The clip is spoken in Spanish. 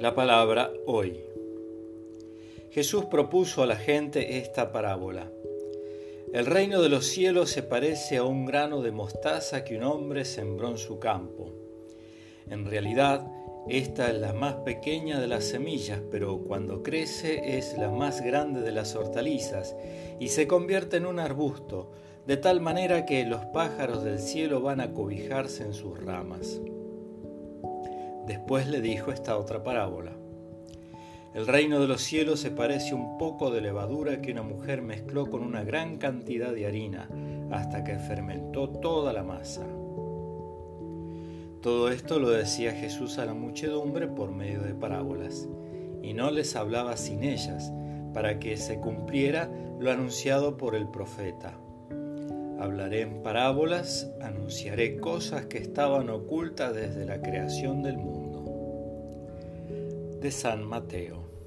La palabra hoy. Jesús propuso a la gente esta parábola. El reino de los cielos se parece a un grano de mostaza que un hombre sembró en su campo. En realidad, esta es la más pequeña de las semillas, pero cuando crece es la más grande de las hortalizas y se convierte en un arbusto, de tal manera que los pájaros del cielo van a cobijarse en sus ramas. Después le dijo esta otra parábola. El reino de los cielos se parece un poco de levadura que una mujer mezcló con una gran cantidad de harina hasta que fermentó toda la masa. Todo esto lo decía Jesús a la muchedumbre por medio de parábolas, y no les hablaba sin ellas, para que se cumpliera lo anunciado por el profeta. Hablaré en parábolas, anunciaré cosas que estaban ocultas desde la creación del mundo. De San Mateo.